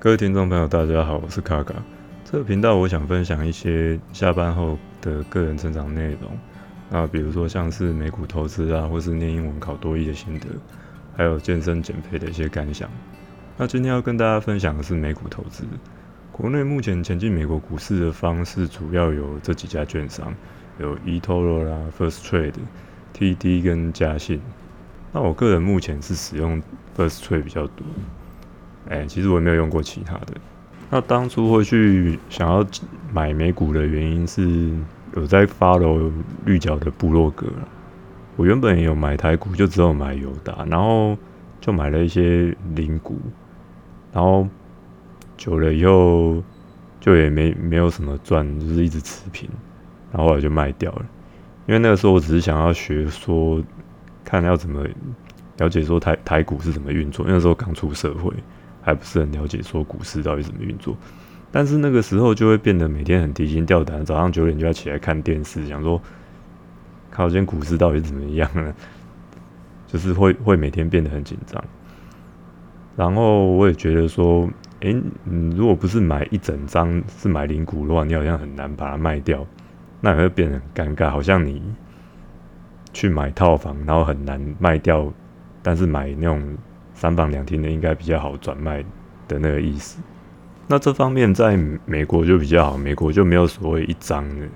各位听众朋友，大家好，我是卡卡。这个频道我想分享一些下班后的个人成长内容，那比如说像是美股投资啊，或是念英文考多义的心得，还有健身减肥的一些感想。那今天要跟大家分享的是美股投资。国内目前前进美国股市的方式主要有这几家券商，有 eToro 啦、First Trade、TD 跟嘉信。那我个人目前是使用 First Trade 比较多。哎，其实我也没有用过其他的。那当初会去想要买美股的原因是有在 follow 绿角的部落格我原本也有买台股，就只有买友达，然后就买了一些零股，然后久了以后就也没没有什么赚，就是一直持平，然后后来就卖掉了。因为那个时候我只是想要学说，看要怎么了解说台台股是怎么运作，那时候刚出社会。还不是很了解说股市到底怎么运作，但是那个时候就会变得每天很提心吊胆，早上九点就要起来看电视，想说靠今天股市到底怎么样呢？就是会会每天变得很紧张。然后我也觉得说，诶，嗯，如果不是买一整张，是买零股的话，你好像很难把它卖掉，那也会变得很尴尬，好像你去买套房，然后很难卖掉，但是买那种。三房两厅的应该比较好转卖的那个意思。那这方面在美国就比较好，美国就没有所谓一张的，因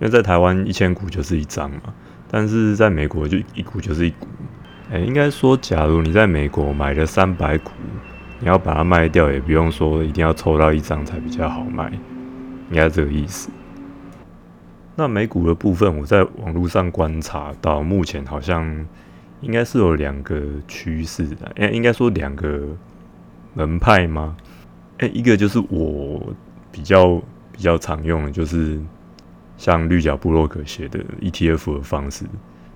为在台湾一千股就是一张嘛，但是在美国就一股就是一股。哎，应该说，假如你在美国买了三百股，你要把它卖掉，也不用说一定要抽到一张才比较好卖，应该这个意思。那美股的部分，我在网络上观察到，目前好像。应该是有两个趋势的，哎，应该说两个门派吗？哎，一个就是我比较比较常用的，就是像绿角部落格写的 ETF 的方式。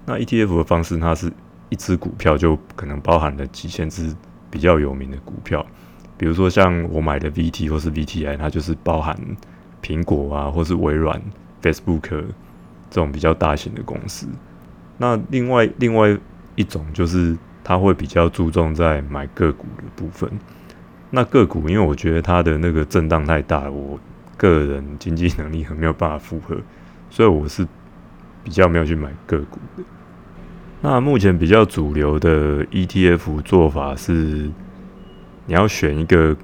那 ETF 的方式，它是一只股票就可能包含了几千只比较有名的股票，比如说像我买的 VT 或是 VTI，它就是包含苹果啊，或是微软、Facebook 这种比较大型的公司。那另外另外一种就是他会比较注重在买个股的部分，那个股因为我觉得它的那个震荡太大，我个人经济能力很没有办法负荷，所以我是比较没有去买个股的。那目前比较主流的 ETF 做法是，你要选一个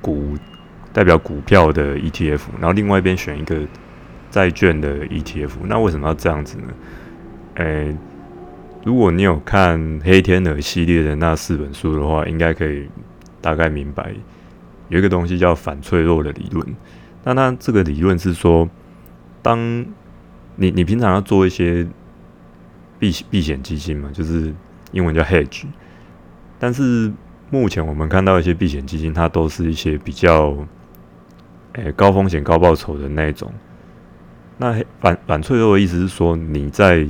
股代表股票的 ETF，然后另外一边选一个债券的 ETF。那为什么要这样子呢？诶。如果你有看《黑天鹅》系列的那四本书的话，应该可以大概明白，有一个东西叫反脆弱的理论。那它这个理论是说，当你你平常要做一些避避险基金嘛，就是英文叫 hedge。但是目前我们看到一些避险基金，它都是一些比较诶高风险高报酬的那种。那反反脆弱的意思是说，你在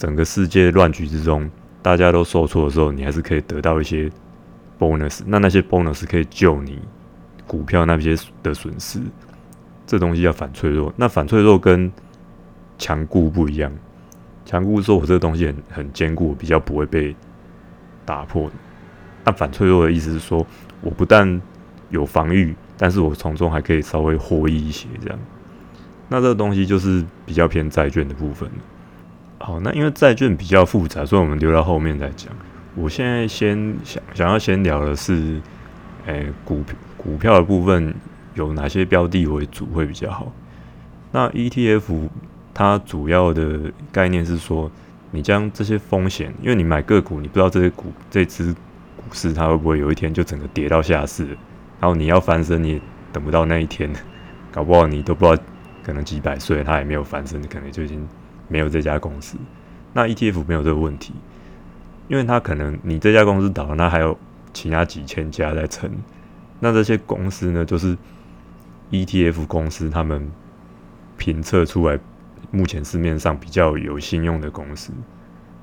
整个世界乱局之中，大家都受挫的时候，你还是可以得到一些 bonus。那那些 bonus 可以救你股票那些的损失。这东西叫反脆弱。那反脆弱跟强固不一样。强固说我这个东西很很坚固，比较不会被打破。那反脆弱的意思是说，我不但有防御，但是我从中还可以稍微获益一些。这样。那这个东西就是比较偏债券的部分。好，那因为债券比较复杂，所以我们留到后面再讲。我现在先想想要先聊的是，诶，股股票的部分有哪些标的为主会比较好？那 ETF 它主要的概念是说，你将这些风险，因为你买个股，你不知道这些股这只股市它会不会有一天就整个跌到下市，然后你要翻身，你等不到那一天，搞不好你都不知道，可能几百岁它也没有翻身，可能就已经。没有这家公司，那 ETF 没有这个问题，因为它可能你这家公司倒了，那还有其他几千家在撑，那这些公司呢，就是 ETF 公司他们评测出来，目前市面上比较有信用的公司，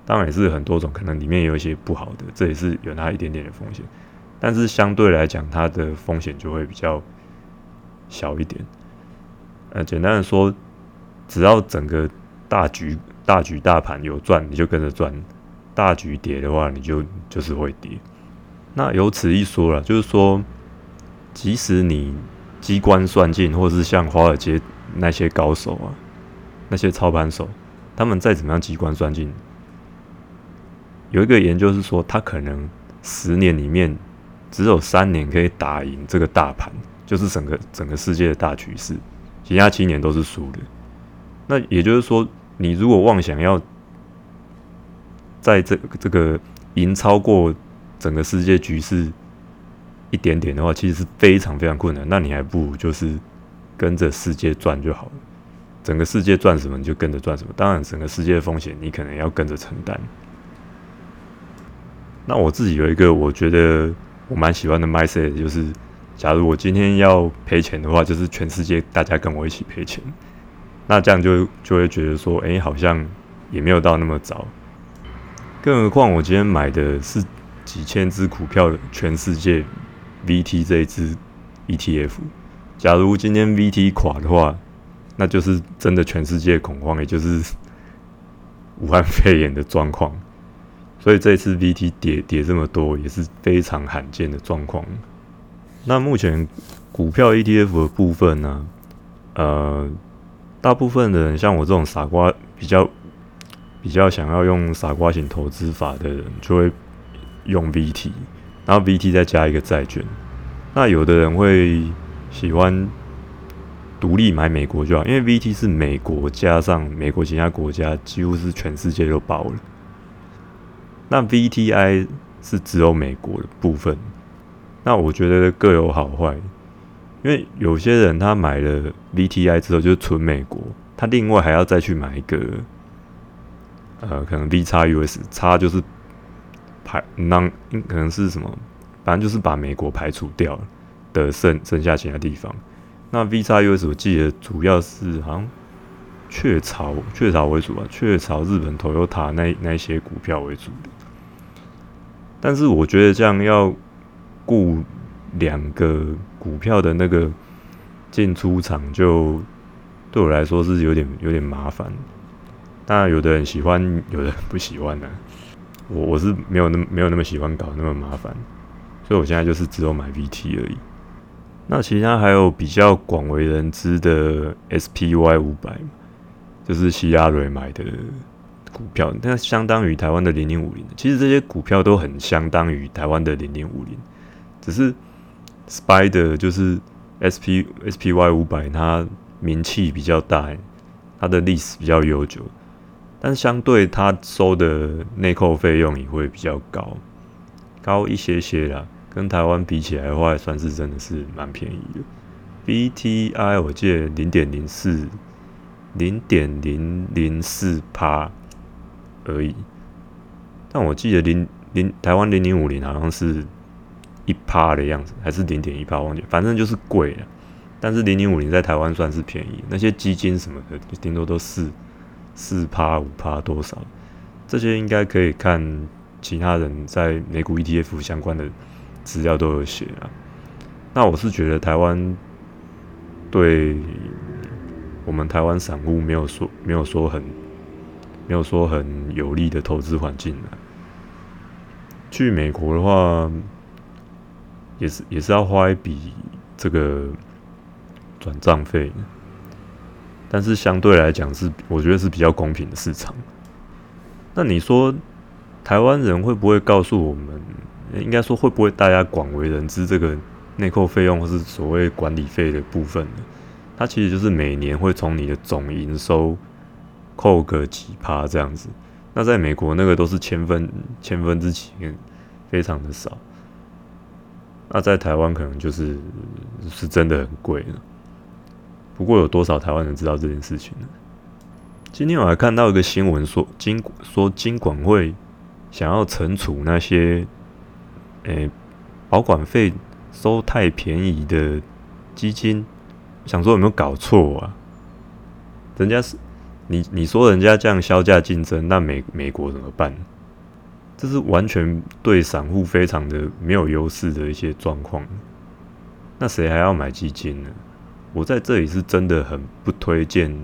当然也是很多种，可能里面有一些不好的，这也是有它一点点的风险，但是相对来讲，它的风险就会比较小一点。呃，简单的说，只要整个大局大局大盘有赚，你就跟着赚；大局跌的话，你就就是会跌。那由此一说了，就是说，即使你机关算尽，或是像华尔街那些高手啊，那些操盘手，他们再怎么样机关算尽，有一个研究是说，他可能十年里面只有三年可以打赢这个大盘，就是整个整个世界的大趋势，其他七年都是输的。那也就是说，你如果妄想要在这这个赢超过整个世界局势一点点的话，其实是非常非常困难。那你还不如就是跟着世界转就好了。整个世界赚什么，你就跟着赚什么。当然，整个世界的风险你可能要跟着承担。那我自己有一个我觉得我蛮喜欢的 mindset，就是假如我今天要赔钱的话，就是全世界大家跟我一起赔钱。那这样就就会觉得说，哎，好像也没有到那么早。更何况我今天买的是几千只股票的全世界 VT 这一支 ETF。假如今天 VT 垮的话，那就是真的全世界恐慌，也就是 武汉肺炎的状况。所以这一次 VT 跌跌这么多，也是非常罕见的状况。那目前股票 ETF 的部分呢？呃，大部分的人像我这种傻瓜，比较比较想要用傻瓜型投资法的人，就会用 VT，然后 VT 再加一个债券。那有的人会喜欢。独立买美国就好，因为 VT 是美国加上美国其他国家，几乎是全世界都包了。那 VTI 是只有美国的部分，那我觉得各有好坏。因为有些人他买了 VTI 之后就是纯美国，他另外还要再去买一个，呃，可能 V 叉 US 叉就是排嗯可能是什么，反正就是把美国排除掉了的剩剩下其他地方。那 V 叉 US 我记得主要是好像雀巢雀巢为主吧，雀巢、日本 Toyota 那那些股票为主的。但是我觉得这样要顾两个股票的那个进出场，就对我来说是有点有点麻烦。当然，有的人喜欢，有的人不喜欢呢。我我是没有那么没有那么喜欢搞那么麻烦，所以我现在就是只有买 VT 而已。那其他还有比较广为人知的 SPY 五百，就是希拉瑞买的股票，那相当于台湾的零零五零。其实这些股票都很相当于台湾的零零五零，只是 Spider 就是 SP SPY 五百，它名气比较大，它的历史比较悠久，但相对它收的内扣费用也会比较高，高一些些啦。跟台湾比起来的话，算是真的是蛮便宜的。B T I 我记得零点零四，零点零零四趴而已。但我记得零零台湾零零五零好像是一趴的样子，还是零点一趴，忘记，反正就是贵了。但是零零五零在台湾算是便宜，那些基金什么的，顶多都四四趴五趴多少，这些应该可以看其他人在美股 E T F 相关的。资料都有写啊，那我是觉得台湾对我们台湾散户没有说没有说很没有说很有利的投资环境啊。去美国的话，也是也是要花一笔这个转账费，但是相对来讲是我觉得是比较公平的市场。那你说台湾人会不会告诉我们？应该说，会不会大家广为人知这个内扣费用或是所谓管理费的部分呢？它其实就是每年会从你的总营收扣个几趴这样子。那在美国那个都是千分千分之几，非常的少。那在台湾可能就是是真的很贵了。不过有多少台湾人知道这件事情呢？今天我还看到一个新闻说，金说金管会想要惩处那些。诶，保管费收太便宜的基金，想说有没有搞错啊？人家是你你说人家这样销价竞争，那美美国怎么办？这是完全对散户非常的没有优势的一些状况。那谁还要买基金呢？我在这里是真的很不推荐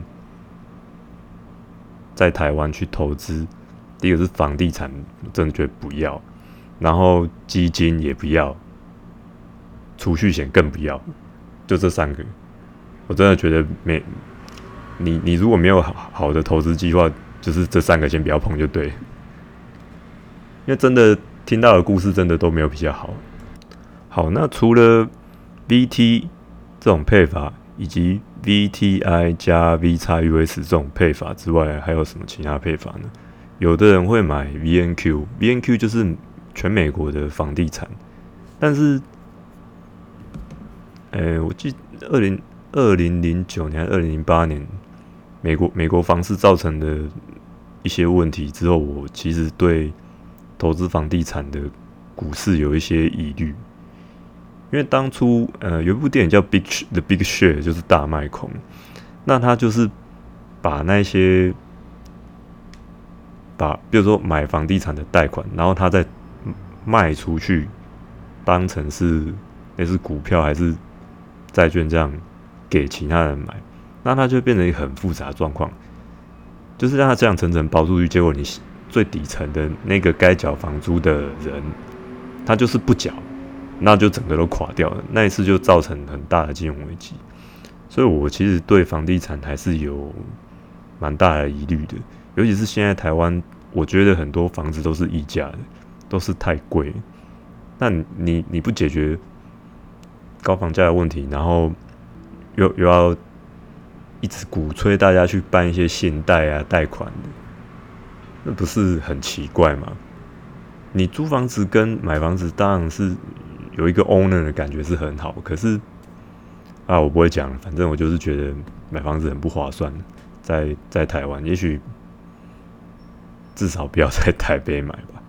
在台湾去投资。第一个是房地产，真的觉得不要。然后基金也不要，储蓄险更不要，就这三个，我真的觉得没你你如果没有好好的投资计划，就是这三个先不要碰就对，因为真的听到的故事真的都没有比较好。好，那除了 VT 这种配法，以及 VTI 加 V 叉 US 这种配法之外，还有什么其他配法呢？有的人会买 VNQ，VNQ 就是全美国的房地产，但是，诶，我记二零二零零九年、二零零八年，美国美国房市造成的一些问题之后，我其实对投资房地产的股市有一些疑虑，因为当初呃有一部电影叫《Big The Big Share》，就是大卖空，那他就是把那些把，比如说买房地产的贷款，然后他再卖出去，当成是那是股票还是债券这样给其他人买，那他就变成一个很复杂状况，就是让他这样层层包出去，结果你最底层的那个该缴房租的人，他就是不缴，那就整个都垮掉了。那一次就造成很大的金融危机，所以我其实对房地产还是有蛮大的疑虑的。尤其是现在台湾，我觉得很多房子都是溢价的，都是太贵。那你你不解决高房价的问题，然后又又要一直鼓吹大家去办一些信贷啊、贷款的，那不是很奇怪吗？你租房子跟买房子当然是有一个 owner 的感觉是很好，可是啊，我不会讲，反正我就是觉得买房子很不划算，在在台湾，也许。至少不要在台北买吧。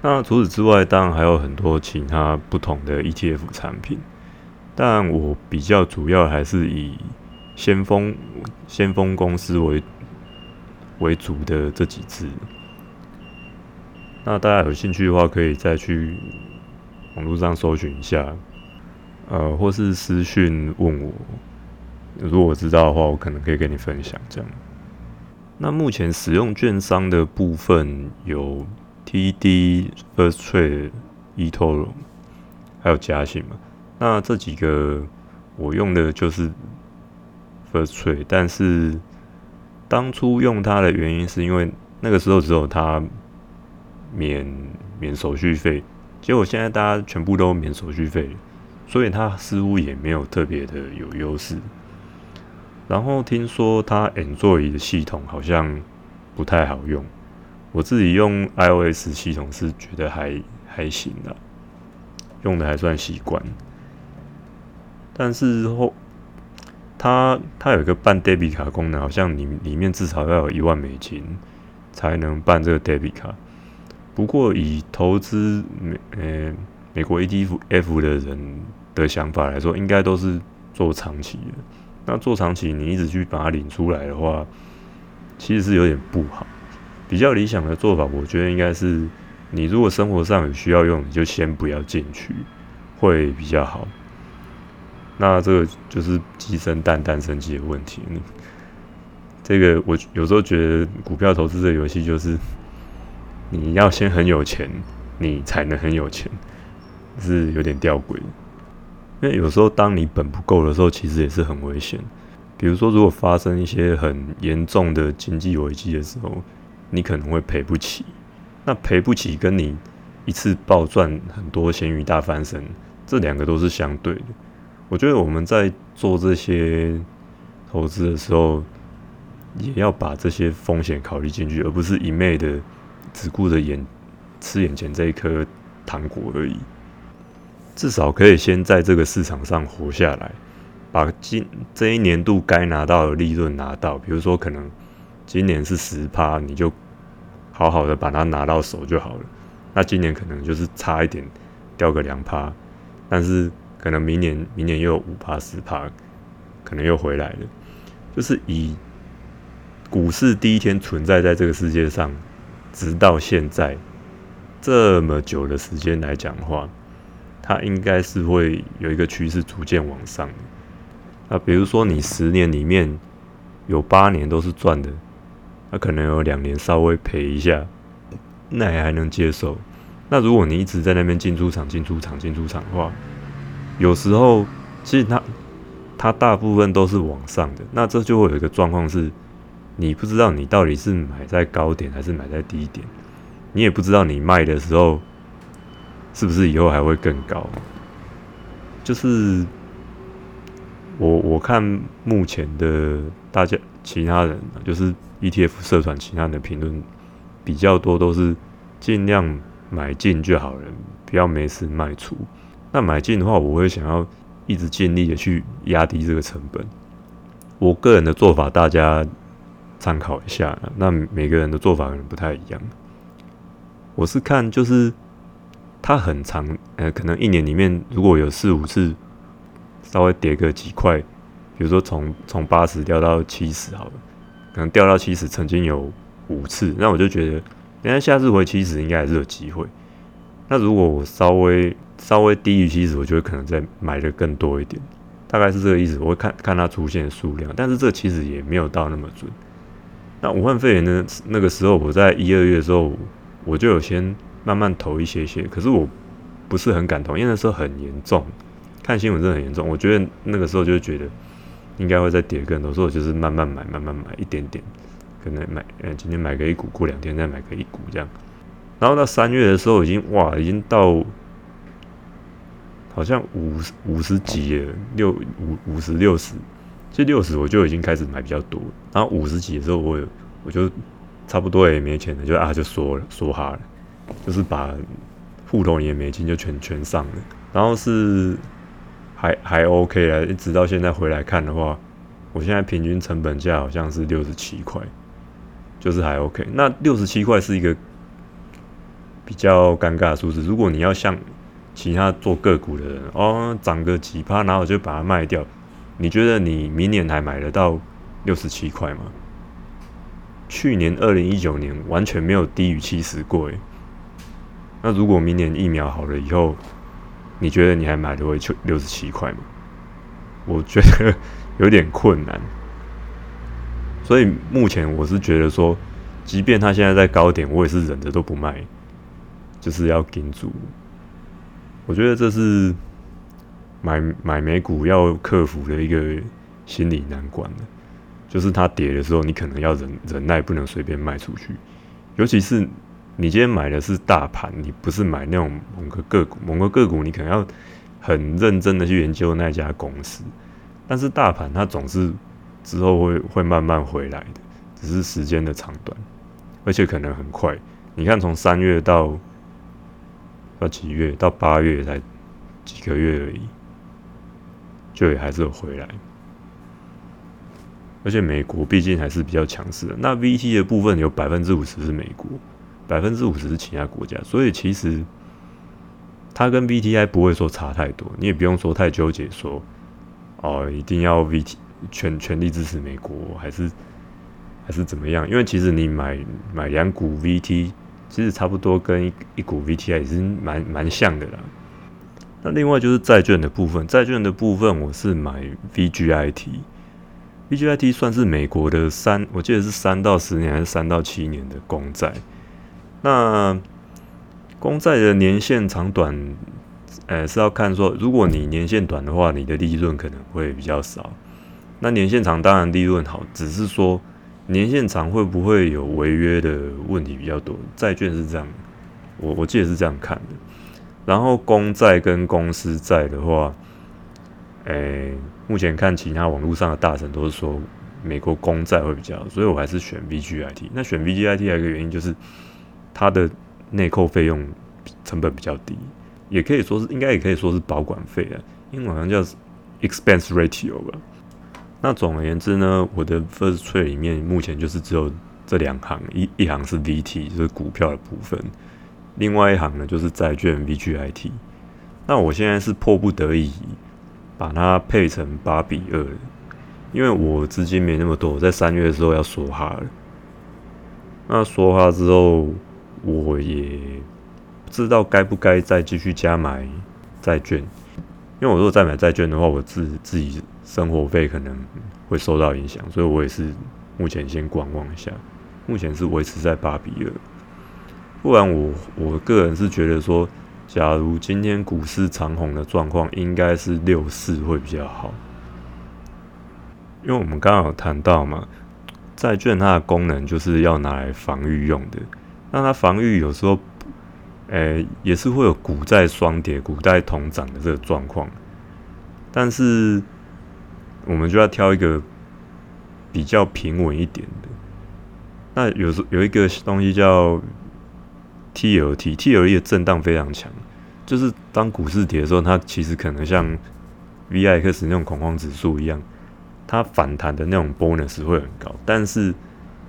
那除此之外，当然还有很多其他不同的 ETF 产品，但我比较主要还是以先锋先锋公司为为主的这几只。那大家有兴趣的话，可以再去网络上搜寻一下，呃，或是私讯问我，如果我知道的话，我可能可以跟你分享这样。那目前使用券商的部分有 TD、First Trade、eToro，还有嘉信嘛？那这几个我用的就是 First Trade，但是当初用它的原因是因为那个时候只有它免免手续费，结果现在大家全部都免手续费，所以它似乎也没有特别的有优势。然后听说它 Android 的系统好像不太好用，我自己用 iOS 系统是觉得还还行的，用的还算习惯。但是后它它有一个办 debit 卡功能，好像里里面至少要有一万美金才能办这个 debit 卡。不过以投资美呃美国 ETF 的人的想法来说，应该都是做长期的。那做长期，你一直去把它领出来的话，其实是有点不好。比较理想的做法，我觉得应该是，你如果生活上有需要用，你就先不要进去，会比较好。那这个就是鸡生蛋，蛋生鸡的问题。这个我有时候觉得股票投资这游戏就是，你要先很有钱，你才能很有钱，是有点吊诡。因为有时候，当你本不够的时候，其实也是很危险。比如说，如果发生一些很严重的经济危机的时候，你可能会赔不起。那赔不起，跟你一次暴赚很多、咸鱼大翻身，这两个都是相对的。我觉得我们在做这些投资的时候，也要把这些风险考虑进去，而不是一昧的只顾着眼吃眼前这一颗糖果而已。至少可以先在这个市场上活下来，把今这一年度该拿到的利润拿到。比如说，可能今年是十趴，你就好好的把它拿到手就好了。那今年可能就是差一点掉个两趴，但是可能明年明年又有五趴十趴，可能又回来了。就是以股市第一天存在在这个世界上，直到现在这么久的时间来讲的话。它应该是会有一个趋势逐渐往上。那比如说你十年里面有八年都是赚的，那可能有两年稍微赔一下，那也还能接受。那如果你一直在那边进出场、进出场、进出场的话，有时候其实它它大部分都是往上的，那这就会有一个状况是，你不知道你到底是买在高点还是买在低点，你也不知道你卖的时候是不是以后还会更高，就是我我看目前的大家其他人就是 ETF 社团其他人的评论比较多都是尽量买进就好了，不要没事卖出。那买进的话，我会想要一直尽力的去压低这个成本。我个人的做法，大家参考一下。那每个人的做法可能不太一样。我是看就是它很长，呃，可能一年里面如果有四五次稍微跌个几块，比如说从从八十掉到七十，好了，可能掉到七十，曾经有五次，那我就觉得，人家下次回七十应该还是有机会。那如果我稍微稍微低于七十，我就会可能再买的更多一点，大概是这个意思。我会看看它出现的数量，但是这其实也没有到那么准。那武汉肺炎的那个时候，我在一二月的时候，我就有先慢慢投一些些，可是我不是很敢投，因为那时候很严重，看新闻真的很严重。我觉得那个时候就觉得应该会再跌更多，所以我就是慢慢买，慢慢买一点点，可能买呃今天买个一股，过两天再买个一股这样。然后到三月的时候，已经哇，已经到好像五五十几了，六五五十六十，这六十我就已经开始买比较多。然后五十几的时候，我我就差不多也没钱了，就啊就缩了缩哈了，就是把户头里的美金就全全上了。然后是还还 OK 了，直到现在回来看的话，我现在平均成本价好像是六十七块，就是还 OK。那六十七块是一个。比较尴尬的数字。如果你要像其他做个股的人哦，涨个几趴，然后就把它卖掉，你觉得你明年还买得到六十七块吗？去年二零一九年完全没有低于七十过诶。那如果明年疫苗好了以后，你觉得你还买得回六六十七块吗？我觉得有点困难。所以目前我是觉得说，即便它现在在高点，我也是忍着都不卖。就是要盯住，我觉得这是买买美股要克服的一个心理难关的，就是它跌的时候，你可能要忍忍耐，不能随便卖出去。尤其是你今天买的是大盘，你不是买那种某个个股，某个个股你可能要很认真的去研究那家公司。但是大盘它总是之后会会慢慢回来的，只是时间的长短，而且可能很快。你看从三月到到几月？到八月才几个月而已，就也还是有回来。而且美国毕竟还是比较强势的。那 VT 的部分有百分之五十是美国，百分之五十是其他国家，所以其实它跟 VTI 不会说差太多。你也不用说太纠结，说哦一定要 VT 全全力支持美国，还是还是怎么样？因为其实你买买两股 VT。其实差不多跟一一股 VTI 也是蛮蛮像的啦。那另外就是债券的部分，债券的部分我是买 VGIT，VGIT 算是美国的三，我记得是三到十年还是三到七年的公债。那公债的年限长短，呃是要看说，如果你年限短的话，你的利润可能会比较少。那年限长当然利润好，只是说。年限长会不会有违约的问题比较多？债券是这样，我我记得是这样看的。然后公债跟公司债的话，诶，目前看其他网络上的大神都是说美国公债会比较，所以我还是选 VGIT。那选 VGIT 还有一个原因就是它的内扣费用成本比较低，也可以说是应该也可以说是保管费啊，英文好像叫 expense ratio 吧。那总而言之呢，我的 first trade 里面目前就是只有这两行，一一行是 VT，就是股票的部分，另外一行呢就是债券 VGIT。那我现在是迫不得已把它配成八比二，因为我资金没那么多，我在三月的时候要说哈了。那说哈之后，我也不知道该不该再继续加买债券，因为我如果再买债券的话，我自自己。生活费可能会受到影响，所以我也是目前先观望一下。目前是维持在八比二，不然我我个人是觉得说，假如今天股市长红的状况，应该是六四会比较好，因为我们刚刚有谈到嘛，债券它的功能就是要拿来防御用的，那它防御有时候，诶，也是会有股债双跌、股债同涨的这个状况，但是我们就要挑一个比较平稳一点的。那有时有一个东西叫。T.L.T.T.L.E 的震荡非常强，就是当股市跌的时候，它其实可能像 V.I.X 那种恐慌指数一样，它反弹的那种 bonus 会很高，但是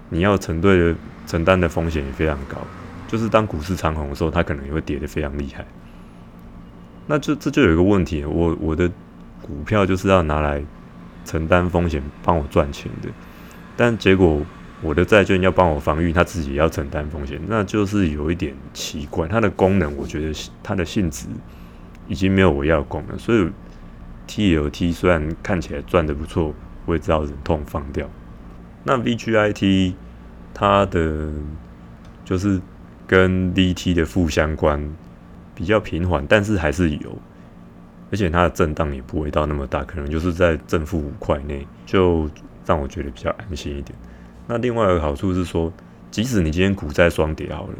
你要承对的承担的风险也非常高。就是当股市长红的时候，它可能也会跌得非常厉害。那就这就有一个问题，我我的股票就是要拿来承担风险、帮我赚钱的，但结果。我的债券要帮我防御，它自己也要承担风险，那就是有一点奇怪。它的功能，我觉得它的性质已经没有我要的功能，所以 T L T 虽然看起来赚的不错，我也知道忍痛放掉。那 V G I T 它的就是跟 V T 的负相关，比较平缓，但是还是有，而且它的震荡也不会到那么大，可能就是在正负五块内，就让我觉得比较安心一点。那另外一个好处是说，即使你今天股债双跌好了，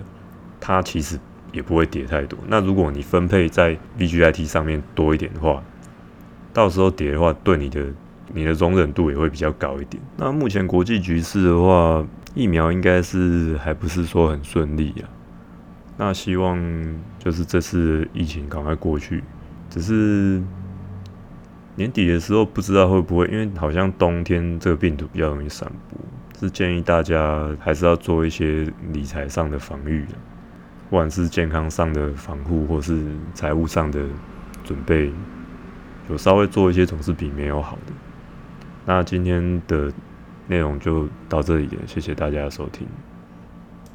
它其实也不会跌太多。那如果你分配在 VGIT 上面多一点的话，到时候跌的话，对你的你的容忍度也会比较高一点。那目前国际局势的话，疫苗应该是还不是说很顺利啊。那希望就是这次疫情赶快过去，只是年底的时候不知道会不会，因为好像冬天这个病毒比较容易散播。是建议大家还是要做一些理财上的防御不管是健康上的防护，或是财务上的准备，有稍微做一些总是比没有好的。那今天的内容就到这里了，谢谢大家的收听。